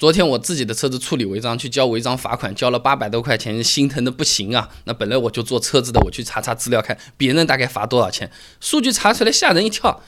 昨天我自己的车子处理违章，去交违章罚款，交了八百多块钱，心疼的不行啊。那本来我就做车子的，我去查查资料，看别人大概罚多少钱，数据查出来吓人一跳，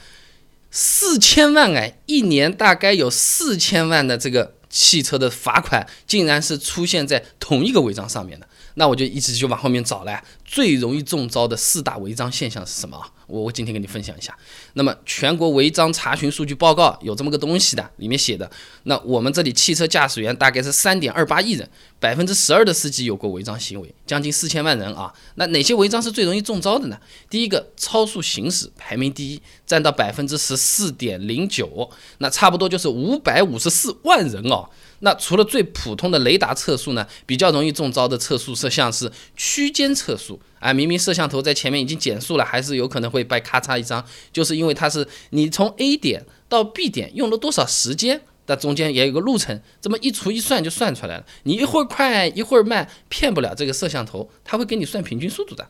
四千万哎，一年大概有四千万的这个汽车的罚款，竟然是出现在同一个违章上面的。那我就一直就往后面找了，最容易中招的四大违章现象是什么？我我今天跟你分享一下。那么全国违章查询数据报告有这么个东西的，里面写的，那我们这里汽车驾驶员大概是三点二八亿人，百分之十二的司机有过违章行为，将近四千万人啊。那哪些违章是最容易中招的呢？第一个，超速行驶排名第一，占到百分之十四点零九，那差不多就是五百五十四万人哦。那除了最普通的雷达测速呢，比较容易中招的测速摄像是区间测速啊，明明摄像头在前面已经减速了，还是有可能会被咔嚓一张，就是因为它是你从 A 点到 B 点用了多少时间，那中间也有个路程，这么一除一算就算出来了，你一会儿快一会儿慢，骗不了这个摄像头，它会给你算平均速度的。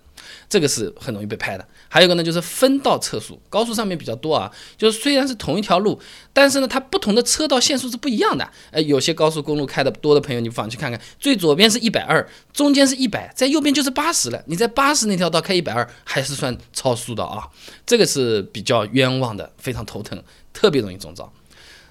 这个是很容易被拍的，还有一个呢，就是分道测速，高速上面比较多啊，就是虽然是同一条路，但是呢，它不同的车道限速是不一样的。哎，有些高速公路开的多的朋友，你不妨去看看，最左边是一百二，中间是一百，在右边就是八十了。你在八十那条道开一百二，还是算超速的啊？这个是比较冤枉的，非常头疼，特别容易中招。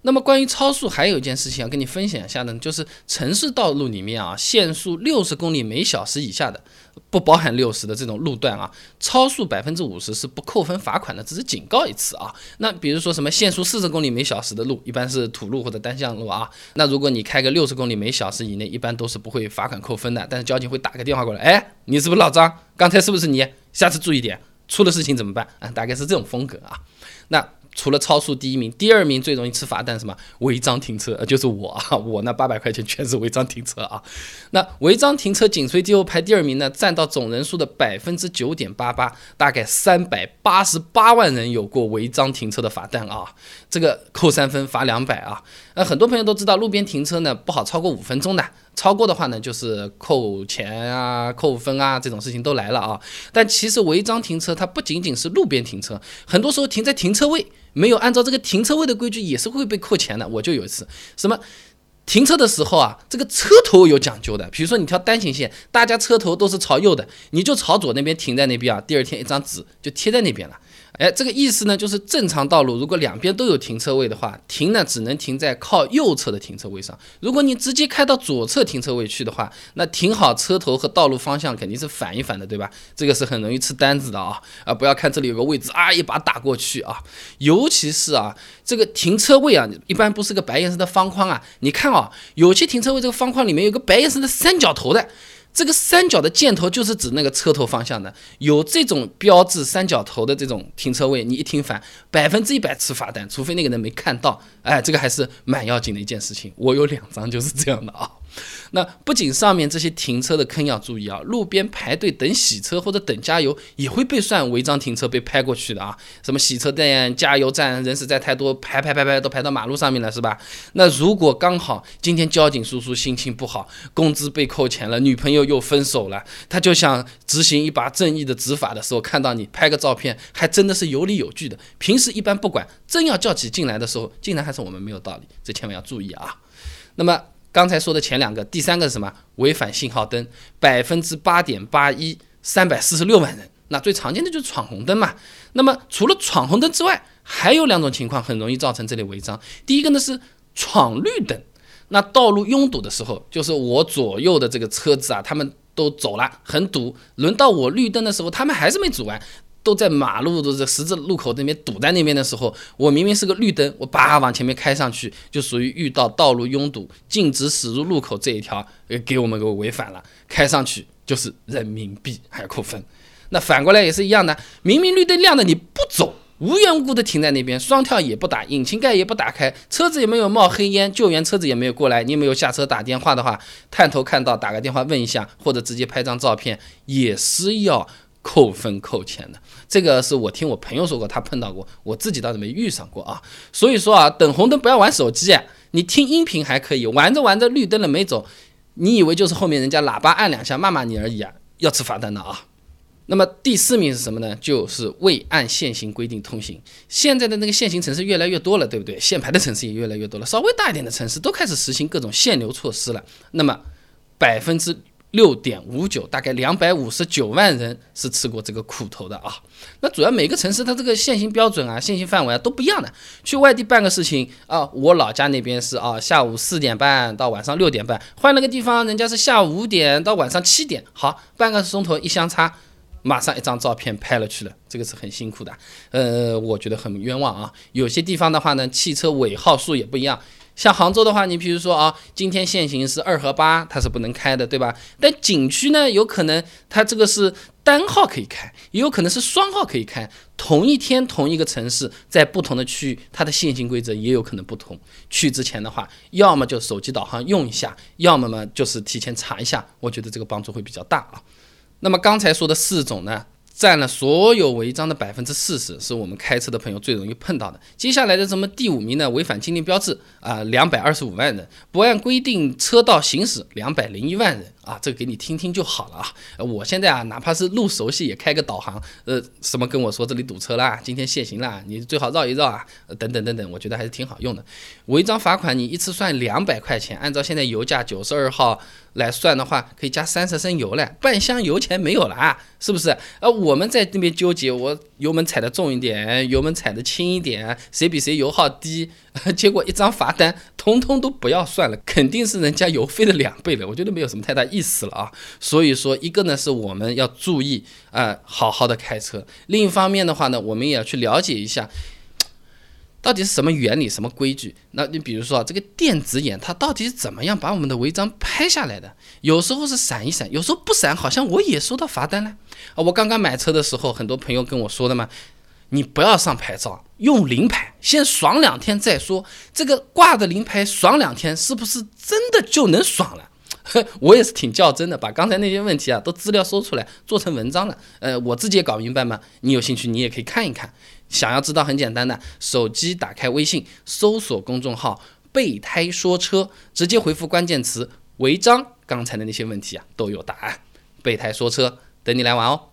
那么关于超速，还有一件事情要跟你分享一下呢，就是城市道路里面啊，限速六十公里每小时以下的，不包含六十的这种路段啊，超速百分之五十是不扣分罚款的，只是警告一次啊。那比如说什么限速四十公里每小时的路，一般是土路或者单向路啊，那如果你开个六十公里每小时以内，一般都是不会罚款扣分的，但是交警会打个电话过来，哎，你是不是老张？刚才是不是你？下次注意点，出了事情怎么办？啊，大概是这种风格啊。那。除了超速第一名，第二名最容易吃罚单什么？违章停车，就是我啊，我那八百块钱全是违章停车啊。那违章停车紧随其后排第二名呢，占到总人数的百分之九点八八，大概三百八十八万人有过违章停车的罚单啊。这个扣三分，罚两百啊。那很多朋友都知道，路边停车呢不好超过五分钟的。超过的话呢，就是扣钱啊、扣分啊，这种事情都来了啊。但其实违章停车它不仅仅是路边停车，很多时候停在停车位没有按照这个停车位的规矩，也是会被扣钱的。我就有一次，什么停车的时候啊，这个车头有讲究的，比如说你条单行线，大家车头都是朝右的，你就朝左那边停在那边啊，第二天一张纸就贴在那边了。哎，这个意思呢，就是正常道路如果两边都有停车位的话，停呢只能停在靠右侧的停车位上。如果你直接开到左侧停车位去的话，那停好车头和道路方向肯定是反一反的，对吧？这个是很容易吃单子的啊！啊，不要看这里有个位置啊，一把打过去啊！尤其是啊，这个停车位啊，一般不是个白颜色的方框啊，你看啊，有些停车位这个方框里面有个白颜色的三角头的。这个三角的箭头就是指那个车头方向的，有这种标志三角头的这种停车位，你一停反，百分之一百吃罚单，除非那个人没看到。哎，这个还是蛮要紧的一件事情。我有两张就是这样的啊。那不仅上面这些停车的坑要注意啊，路边排队等洗车或者等加油也会被算违章停车被拍过去的啊。什么洗车店、加油站人实在太多，排排排排都排到马路上面了，是吧？那如果刚好今天交警叔叔心情不好，工资被扣钱了，女朋友又分手了，他就想执行一把正义的执法的时候，看到你拍个照片，还真的是有理有据的。平时一般不管，真要叫起进来的时候，竟然还是我们没有道理，这千万要注意啊。那么。刚才说的前两个，第三个是什么？违反信号灯，百分之八点八一，三百四十六万人。那最常见的就是闯红灯嘛。那么除了闯红灯之外，还有两种情况很容易造成这类违章。第一个呢是闯绿灯。那道路拥堵的时候，就是我左右的这个车子啊，他们都走了，很堵。轮到我绿灯的时候，他们还是没走完。都在马路的这十字路口那边堵在那边的时候，我明明是个绿灯，我叭往前面开上去，就属于遇到道路拥堵、禁止驶入路口这一条，给我们给违反了，开上去就是人民币还要扣分。那反过来也是一样的，明明绿灯亮的你不走，无缘无故的停在那边，双跳也不打，引擎盖也不打开，车子也没有冒黑烟，救援车子也没有过来，你没有下车打电话的话，探头看到打个电话问一下，或者直接拍张照片，也是要。扣分扣钱的，这个是我听我朋友说过，他碰到过，我自己倒是没遇上过啊。所以说啊，等红灯不要玩手机，你听音频还可以，玩着玩着绿灯了没走，你以为就是后面人家喇叭按两下骂骂你而已啊，要吃罚单的啊。那么第四名是什么呢？就是未按限行规定通行。现在的那个限行城市越来越多了，对不对？限牌的城市也越来越多了，稍微大一点的城市都开始实行各种限流措施了。那么百分之六点五九，大概两百五十九万人是吃过这个苦头的啊。那主要每个城市它这个限行标准啊、限行范围啊都不一样的。去外地办个事情啊，我老家那边是啊，下午四点半到晚上六点半，换了个地方，人家是下午五点到晚上七点，好，半个钟头一相差。马上一张照片拍了去了，这个是很辛苦的，呃，我觉得很冤枉啊。有些地方的话呢，汽车尾号数也不一样。像杭州的话，你比如说啊，今天限行是二和八，它是不能开的，对吧？但景区呢，有可能它这个是单号可以开，也有可能是双号可以开。同一天同一个城市，在不同的区域，它的限行规则也有可能不同。去之前的话，要么就手机导航用一下，要么嘛就是提前查一下，我觉得这个帮助会比较大啊。那么刚才说的四种呢，占了所有违章的百分之四十，是我们开车的朋友最容易碰到的。接下来的什么第五名呢？违反禁令标志啊，两百二十五万人；不按规定车道行驶，两百零一万人。啊，这个给你听听就好了啊！我现在啊，哪怕是路熟悉，也开个导航，呃，什么跟我说这里堵车啦，今天限行啦，你最好绕一绕啊，等等等等，我觉得还是挺好用的。违章罚款你一次算两百块钱，按照现在油价九十二号来算的话，可以加三十升油了，半箱油钱没有了啊，是不是？呃，我们在那边纠结，我油门踩的重一点，油门踩的轻一点，谁比谁油耗低？结果一张罚单，通通都不要算了，肯定是人家油费的两倍了。我觉得没有什么太大意思了啊。所以说，一个呢是我们要注意啊，好好的开车；另一方面的话呢，我们也要去了解一下，到底是什么原理、什么规矩。那你比如说这个电子眼，它到底是怎么样把我们的违章拍下来的？有时候是闪一闪，有时候不闪，好像我也收到罚单了啊。我刚刚买车的时候，很多朋友跟我说的嘛。你不要上牌照，用临牌，先爽两天再说。这个挂的临牌爽两天，是不是真的就能爽了？我也是挺较真的，把刚才那些问题啊都资料搜出来做成文章了。呃，我自己也搞明白嘛。你有兴趣，你也可以看一看。想要知道，很简单的，手机打开微信，搜索公众号“备胎说车”，直接回复关键词“违章”，刚才的那些问题啊都有答案。备胎说车，等你来玩哦。